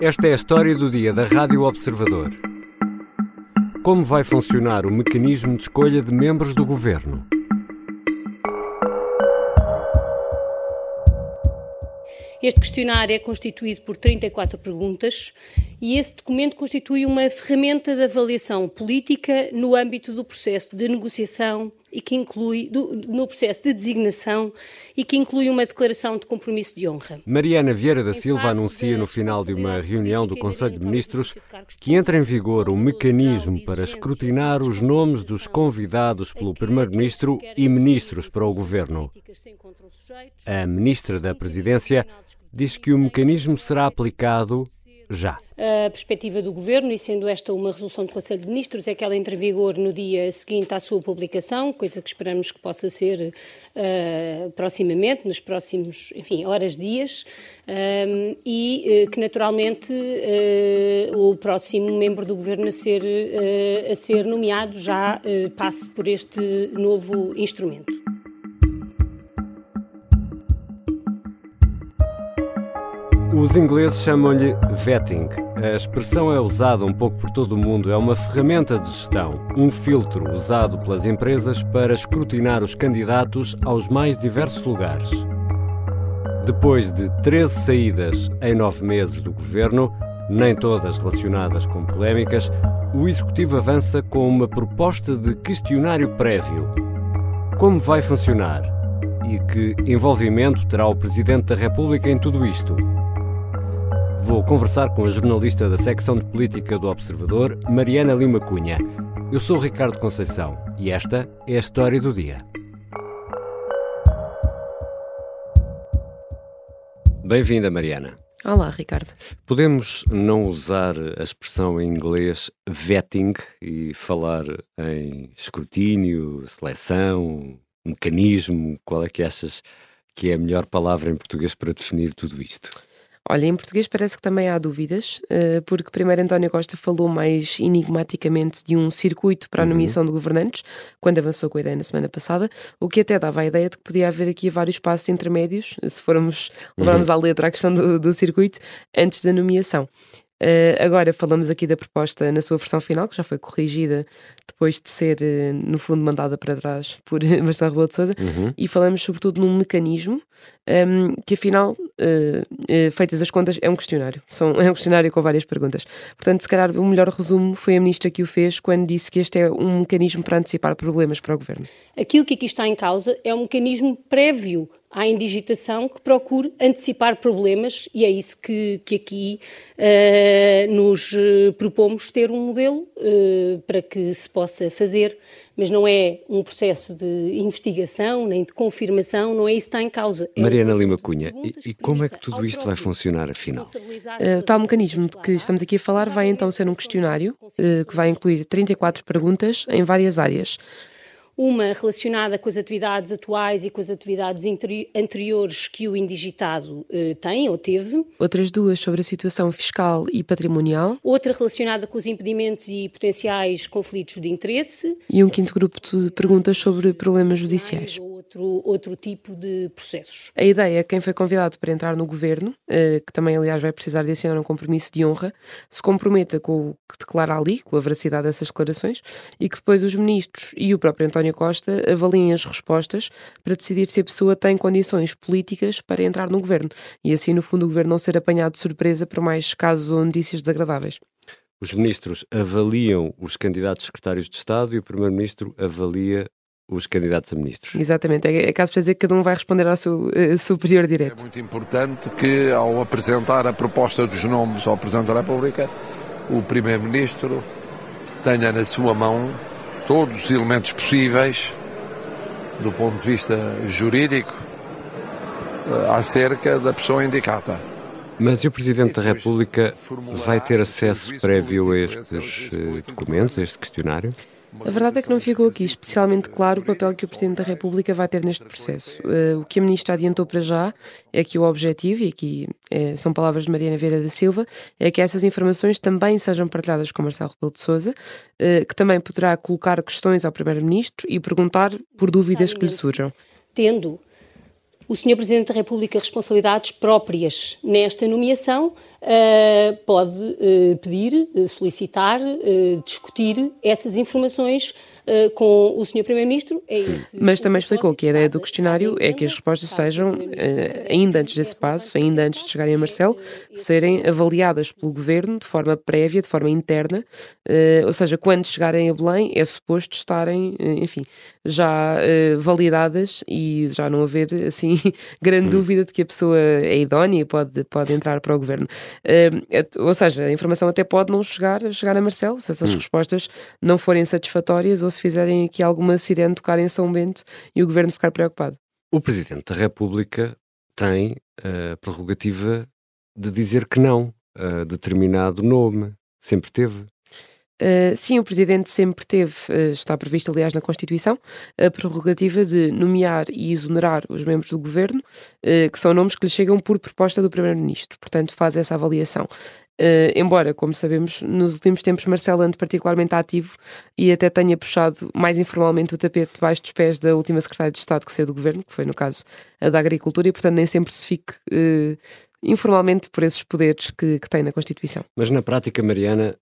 Esta é a história do dia da Rádio Observador. Como vai funcionar o mecanismo de escolha de membros do governo? Este questionário é constituído por 34 perguntas e esse documento constitui uma ferramenta de avaliação política no âmbito do processo de negociação e que inclui do, no processo de designação e que inclui uma declaração de compromisso de honra. Mariana Vieira da Silva anuncia no final de uma reunião do Conselho de Ministros que entra em vigor um mecanismo para escrutinar os nomes dos convidados pelo Primeiro-Ministro e ministros para o governo. A ministra da Presidência diz que o mecanismo será aplicado já. A perspectiva do Governo, e sendo esta uma resolução do Conselho de Ministros, é que ela entre em vigor no dia seguinte à sua publicação, coisa que esperamos que possa ser uh, proximamente, nos próximos, enfim, horas, dias, um, e uh, que naturalmente uh, o próximo membro do Governo a ser, a ser nomeado já passe por este novo instrumento. Os ingleses chamam-lhe vetting. A expressão é usada um pouco por todo o mundo. É uma ferramenta de gestão, um filtro usado pelas empresas para escrutinar os candidatos aos mais diversos lugares. Depois de 13 saídas em nove meses do governo, nem todas relacionadas com polémicas, o Executivo avança com uma proposta de questionário prévio. Como vai funcionar? E que envolvimento terá o Presidente da República em tudo isto? Vou conversar com a jornalista da secção de política do Observador, Mariana Lima Cunha. Eu sou Ricardo Conceição e esta é a história do dia. Bem-vinda, Mariana. Olá, Ricardo. Podemos não usar a expressão em inglês vetting e falar em escrutínio, seleção, mecanismo? Qual é que achas que é a melhor palavra em português para definir tudo isto? Olha, em português parece que também há dúvidas, eh, porque primeiro António Costa falou mais enigmaticamente de um circuito para a uhum. nomeação uhum. de governantes, quando avançou com a ideia na semana passada, o que até dava a ideia de que podia haver aqui vários passos intermédios, se formos levarmos uhum. à letra a questão do, do circuito, antes da nomeação. Uh, agora falamos aqui da proposta na sua versão final, que já foi corrigida depois de ser, uh, no fundo, mandada para trás por Marcelo Rebelo de Sousa, uhum. e falamos sobretudo num mecanismo um, ehm, que, afinal, uh, feitas as contas, é um questionário. São, é um questionário com várias perguntas. Portanto, se calhar o melhor resumo foi a ministra que o fez quando disse que este é um mecanismo para antecipar problemas para o governo. Aquilo que aqui está em causa é um mecanismo prévio à indigitação que procure antecipar problemas e é isso que, que aqui uh, nos eh, propomos ter um modelo uh, para que se possa fazer, mas não é um processo de investigação nem de confirmação, não é isso que está em causa. É Mariana um Lima Cunha, e, e como é que tudo isto vai funcionar afinal? Uh, o tal mecanismo de que estamos aqui a falar vai então ser um questionário que vai incluir 34 perguntas em várias áreas uma relacionada com as atividades atuais e com as atividades anteriores que o indigitado eh, tem ou teve. Outras duas sobre a situação fiscal e patrimonial. Outra relacionada com os impedimentos e potenciais conflitos de interesse. E um quinto grupo de perguntas sobre problemas judiciais. Outro, outro tipo de processos. A ideia é que quem foi convidado para entrar no governo, eh, que também, aliás, vai precisar de assinar um compromisso de honra, se comprometa com o que declara ali, com a veracidade dessas declarações, e que depois os ministros e o próprio António António Costa avaliem as respostas para decidir se a pessoa tem condições políticas para entrar no governo e assim, no fundo, o governo não ser apanhado de surpresa por mais casos ou notícias desagradáveis. Os ministros avaliam os candidatos secretários de Estado e o primeiro-ministro avalia os candidatos a ministros. Exatamente, é, é caso para dizer que cada um vai responder ao seu uh, superior direto. É muito importante que, ao apresentar a proposta dos nomes ao Presidente da República, o Primeiro-Ministro tenha na sua mão todos os elementos possíveis do ponto de vista jurídico eh, acerca da pessoa indicada. Mas e o Presidente da República vai ter acesso prévio a estes eh, documentos, a este questionário? A verdade é que não ficou aqui especialmente claro o papel que o Presidente da República vai ter neste processo. Uh, o que a Ministra adiantou para já é que o objetivo, e aqui é, são palavras de Mariana Vieira da Silva, é que essas informações também sejam partilhadas com Marcelo Rebelo de Sousa, uh, que também poderá colocar questões ao Primeiro-Ministro e perguntar por dúvidas que lhe surjam. Tendo o Sr. Presidente da República responsabilidades próprias nesta nomeação, uh, pode uh, pedir, solicitar, discutir essas informações uh, com o Sr. Primeiro-Ministro. É Mas também explicou que a ideia do questionário é que as respostas sejam, uh, ainda antes desse passo, ainda antes de chegarem a Marcelo, serem avaliadas pelo Governo de forma prévia, de forma interna, uh, ou seja, quando chegarem a Belém é suposto estarem, enfim, já validadas e já não haver, assim, grande hum. dúvida de que a pessoa é idónea e pode, pode entrar para o Governo. ou seja, a informação até pode não chegar, chegar a Marcelo, se essas hum. respostas não forem satisfatórias ou se fizerem aqui alguma sirene tocar em São Bento e o governo ficar preocupado. O Presidente da República tem a prerrogativa de dizer que não a determinado nome. Sempre teve. Uh, sim, o Presidente sempre teve, uh, está previsto aliás na Constituição, a prerrogativa de nomear e exonerar os membros do Governo, uh, que são nomes que lhe chegam por proposta do Primeiro-Ministro. Portanto, faz essa avaliação. Uh, embora, como sabemos, nos últimos tempos Marcelo ande particularmente ativo e até tenha puxado mais informalmente o tapete debaixo dos pés da última secretária de Estado que saiu do governo, que foi no caso a da Agricultura, e portanto nem sempre se fique uh, informalmente por esses poderes que, que tem na Constituição. Mas na prática, Mariana,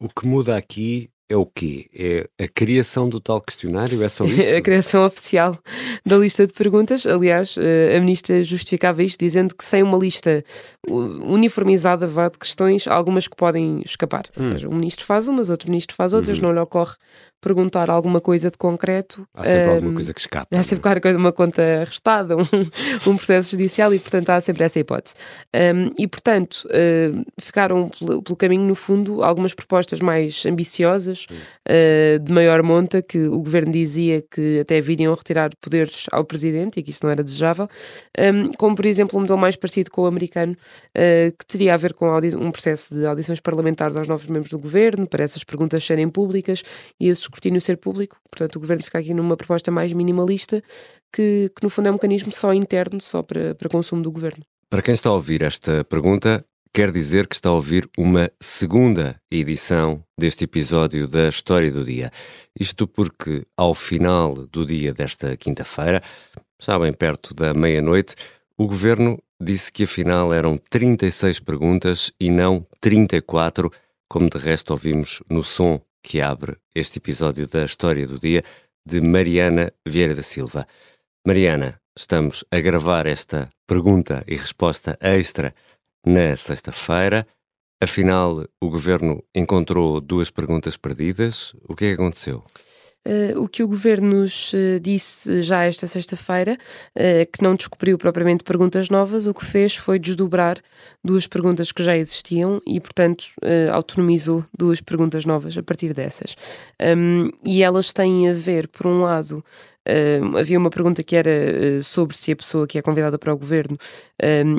o que muda aqui é o quê? É a criação do tal questionário? É só isso? a criação oficial da lista de perguntas. Aliás, eh, a ministra justificava isto dizendo que sem uma lista uniformizada vá de questões, algumas que podem escapar. Ou hum. seja, um ministro faz umas, outro ministro faz outras, uhum. não lhe ocorre perguntar alguma coisa de concreto. Há sempre um, alguma coisa que escapa. Há sempre qualquer coisa, uma conta arrestada, um, um, processo judicial e, portanto, há sempre essa hipótese. Um, e, portanto, uh, ficaram pelo, pelo, caminho, no fundo, algumas propostas mais ambiciosas, uh, de maior monta, que o governo dizia que até viriam retirar poderes ao presidente e que isso não era desejável, como, por exemplo, um modelo mais parecido com o americano, uh, que teria a ver com um processo de audições parlamentares aos novos membros do governo, para essas perguntas serem públicas e esses escrutínio ser público. Portanto, o governo fica aqui numa proposta mais minimalista, que, que no fundo é um mecanismo só interno, só para, para consumo do governo. Para quem está a ouvir esta pergunta, quer dizer que está a ouvir uma segunda edição deste episódio da História do Dia. Isto porque, ao final do dia desta quinta-feira, já bem perto da meia-noite, o governo disse que afinal eram 36 perguntas e não 34, como de resto ouvimos no som que abre este episódio da História do Dia de Mariana Vieira da Silva. Mariana, estamos a gravar esta pergunta e resposta extra na sexta-feira. Afinal, o governo encontrou duas perguntas perdidas. O que é que aconteceu? Uh, o que o governo nos uh, disse já esta sexta-feira, uh, que não descobriu propriamente perguntas novas, o que fez foi desdobrar duas perguntas que já existiam e, portanto, autonomizou duas perguntas novas a partir dessas. E elas têm a ver, por um lado, havia uma pergunta que era sobre se a pessoa que é convidada para o governo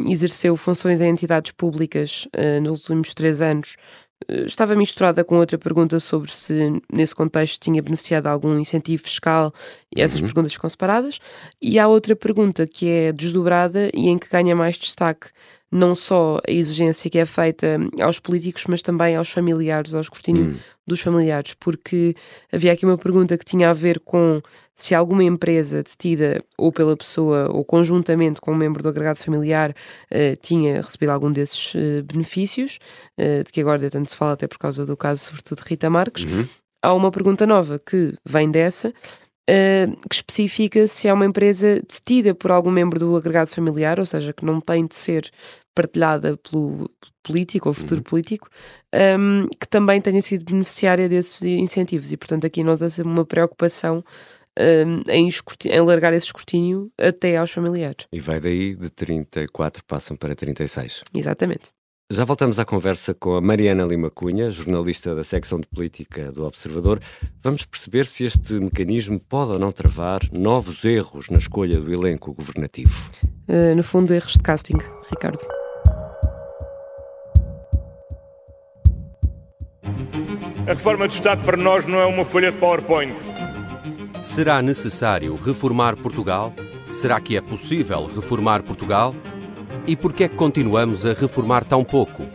exerceu funções em entidades públicas nos últimos três anos eh, estava misturada com outra pergunta sobre se nesse contexto tinha beneficiado algum incentivo fiscal e essas uhum. perguntas ficam separadas. E há outra pergunta que é desdobrada e em que ganha mais destaque não só a exigência que é feita aos políticos, mas também aos familiares, ao escrutínio uhum. dos familiares, porque havia aqui uma pergunta que tinha a ver com se alguma empresa detida ou pela pessoa ou conjuntamente com um membro do agregado familiar uh, tinha recebido algum desses uh, benefícios, uh, de que agora tanto se fala até por causa do caso, sobretudo, de Rita Marques. Uhum. Há uma pergunta nova que vem dessa, que especifica se é uma empresa detida por algum membro do agregado familiar, ou seja, que não tem de ser partilhada pelo político ou futuro uhum. político, um, que também tenha sido beneficiária desses incentivos. E, portanto, aqui nota-se uma preocupação um, em, em largar esse escrutínio até aos familiares. E vai daí de 34 passam para 36. Exatamente. Já voltamos à conversa com a Mariana Lima Cunha, jornalista da secção de política do Observador. Vamos perceber se este mecanismo pode ou não travar novos erros na escolha do elenco governativo. Uh, no fundo, erros de casting, Ricardo. A reforma do Estado para nós não é uma folha de PowerPoint Será necessário reformar Portugal? Será que é possível reformar Portugal? E por que é que continuamos a reformar tão pouco?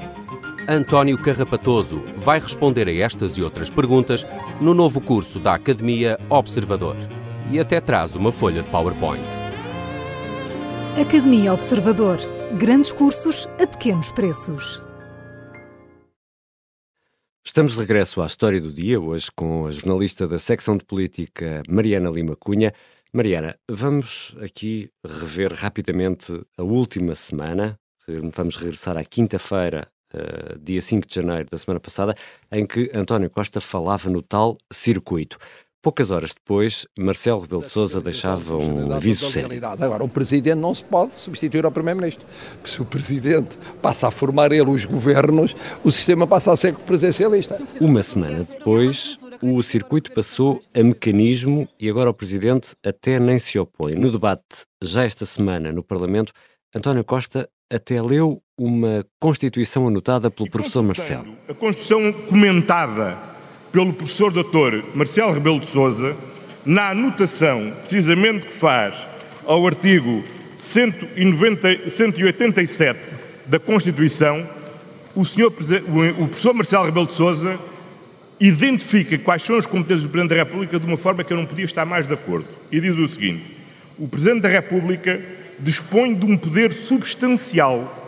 António Carrapatoso vai responder a estas e outras perguntas no novo curso da Academia Observador. E até traz uma folha de PowerPoint. Academia Observador. Grandes cursos a pequenos preços. Estamos de regresso à história do dia, hoje com a jornalista da secção de política Mariana Lima Cunha. Mariana, vamos aqui rever rapidamente a última semana. Vamos regressar à quinta-feira, uh, dia 5 de janeiro da semana passada, em que António Costa falava no tal circuito. Poucas horas depois, Marcelo Rebelo de Sousa deixava um aviso sério. Agora, o Presidente não se pode substituir ao Primeiro-Ministro. Se o Presidente passa a formar ele os governos, o sistema passa a ser presencialista. Uma semana depois, o circuito passou a mecanismo e agora o Presidente até nem se opõe. No debate, já esta semana, no Parlamento, António Costa até leu uma Constituição anotada pelo professor Marcelo. A Constituição comentada pelo professor doutor Marcelo Rebelo de Sousa, na anotação precisamente que faz ao artigo 190, 187 da Constituição, o, senhor, o professor Marcelo Rebelo de Sousa identifica quais são as competências do Presidente da República de uma forma que eu não podia estar mais de acordo. E diz o seguinte: o Presidente da República dispõe de um poder substancial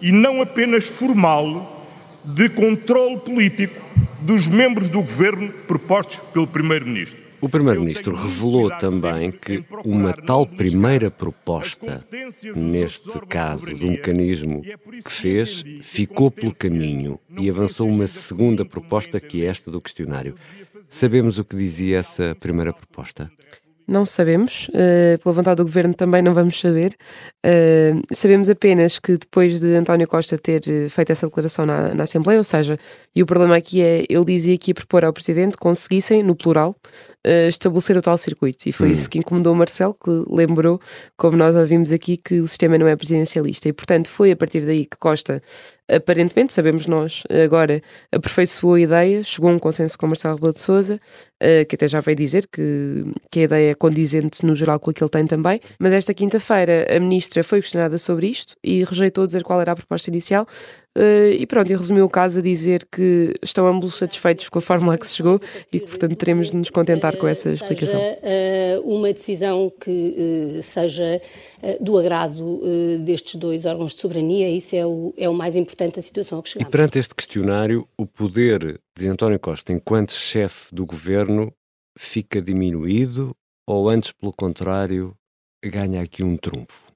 e não apenas formal de controle político dos membros do governo propostos pelo Primeiro-Ministro. O Primeiro-Ministro revelou também que uma tal primeira proposta, neste caso do mecanismo que fez, ficou pelo caminho e avançou uma segunda proposta que é esta do questionário. Sabemos o que dizia essa primeira proposta? Não sabemos, uh, pela vontade do governo também não vamos saber. Uh, sabemos apenas que depois de António Costa ter eh, feito essa declaração na, na, Assembleia, ou seja, e o problema aqui é, ele dizia que ia propor ao Presidente conseguissem, no plural, uh, estabelecer o tal circuito. E foi hum. isso que incomodou o Marcelo, que lembrou, como nós ouvimos aqui, que o sistema não é presidencialista. E, portanto, foi a partir daí que Costa aparentemente, sabemos nós agora, aperfeiçoou a ideia, chegou a um consenso com Marcelo Rebelo de Sousa, uh, que até já veio dizer que, que a ideia é condizente no geral com aquilo que ele tem também, mas esta quinta-feira a ministra foi questionada sobre isto e rejeitou dizer qual era a proposta inicial, Uh, e pronto, e resumiu o caso a dizer que estão ambos satisfeitos com a fórmula a que se chegou e que, portanto, teremos de nos contentar com essa explicação. Seja uh, uma decisão que uh, seja do agrado destes dois órgãos de soberania, isso é o, é o mais importante da situação a que chegamos. E perante este questionário, o poder de António Costa, enquanto chefe do governo, fica diminuído ou, antes, pelo contrário, ganha aqui um trunfo?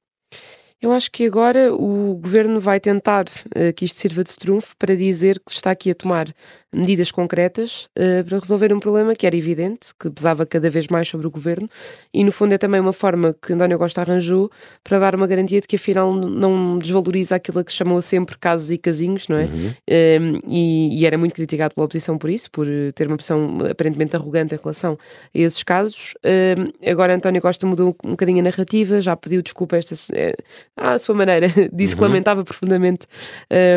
Eu acho que agora o governo vai tentar uh, que isto sirva de trunfo para dizer que está aqui a tomar medidas concretas uh, para resolver um problema que era evidente, que pesava cada vez mais sobre o governo, e no fundo é também uma forma que António Costa arranjou para dar uma garantia de que afinal não desvaloriza aquilo que chamou sempre casos e casinhos, não é? Uhum. Uh, e, e, era muito criticado pela oposição por isso, por ter uma posição aparentemente arrogante em relação a esses casos. agora António Costa mudou um bocadinho a narrativa, já pediu desculpa esta à sua maneira, disse uhum. que lamentava profundamente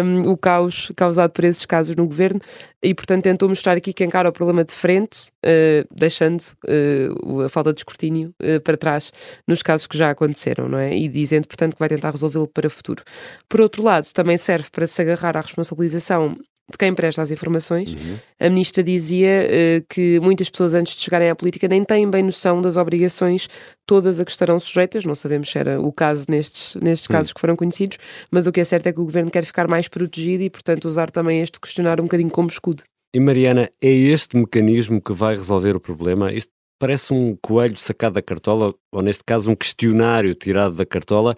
um, o caos causado por esses casos no governo e, portanto, tentou mostrar aqui que encara o problema de frente, uh, deixando uh, a falta de escrutínio uh, para trás nos casos que já aconteceram, não é? E dizendo, portanto, que vai tentar resolvê-lo para o futuro. Por outro lado, também serve para se agarrar à responsabilização de quem presta as informações. Uhum. A ministra dizia uh, que muitas pessoas antes de chegarem à política nem têm bem noção das obrigações todas a que estarão sujeitas. Não sabemos se era o caso nestes, nestes uhum. casos que foram conhecidos, mas o que é certo é que o governo quer ficar mais protegido e, portanto, usar também este questionário um bocadinho como escudo. E Mariana, é este mecanismo que vai resolver o problema? Isto parece um coelho sacado da cartola, ou neste caso um questionário tirado da cartola,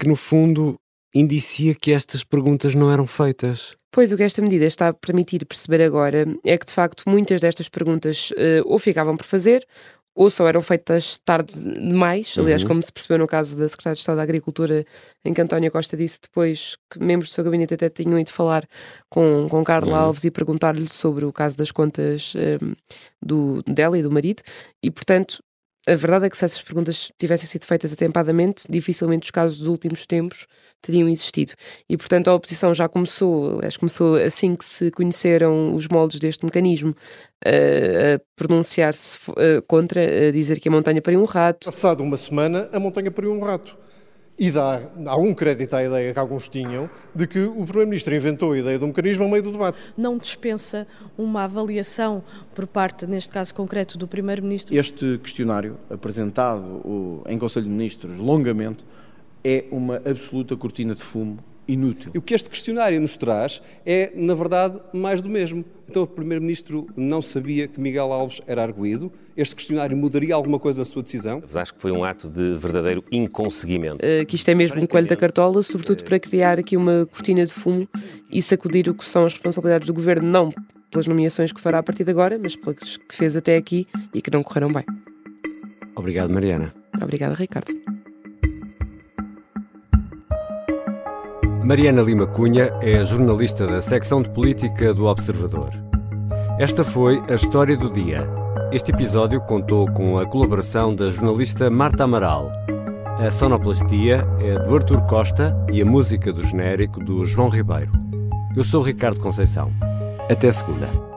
que no fundo indicia que estas perguntas não eram feitas. Pois o que esta medida está a permitir perceber agora é que, de facto, muitas destas perguntas uh, ou ficavam por fazer ou só eram feitas tarde demais, aliás, uhum. como se percebeu no caso da Secretária de Estado da Agricultura, em que António Costa disse depois que membros do seu gabinete até tinham ido falar com, com Carlos uhum. Alves e perguntar-lhe sobre o caso das contas um, eh, do, dela e do marido, e portanto a verdade é que se essas perguntas tivessem sido feitas atempadamente, dificilmente os casos dos últimos tempos teriam existido. E, portanto, a oposição já começou, aliás, começou assim que se conheceram os moldes deste mecanismo, a, a pronunciar-se contra, a dizer que a montanha pariu um rato. Passado uma semana, a montanha pariu um rato e dá algum crédito à ideia que alguns tinham de que o Primeiro-Ministro inventou a ideia do mecanismo ao meio do debate. Não dispensa uma avaliação por parte, neste caso concreto, do Primeiro-Ministro? Este questionário, apresentado em Conselho de Ministros longamente, é uma absoluta cortina de fumo inútil. E o que este questionário nos traz é, na verdade, mais do mesmo. Então, o Primeiro-Ministro não sabia que Miguel Alves era arguído. Este questionário mudaria alguma coisa na sua decisão? Acho que foi um ato de verdadeiro inconseguimento. Uh, que isto é mesmo um coelho da cartola, sobretudo para criar aqui uma cortina de fumo e sacudir o que são as responsabilidades do Governo, não pelas nomeações que fará a partir de agora, mas pelas que fez até aqui e que não correram bem. Obrigado, Mariana. Obrigada, Ricardo. Mariana Lima Cunha é jornalista da secção de política do Observador. Esta foi a história do dia. Este episódio contou com a colaboração da jornalista Marta Amaral. A sonoplastia é do Artur Costa e a música do genérico do João Ribeiro. Eu sou Ricardo Conceição. Até segunda.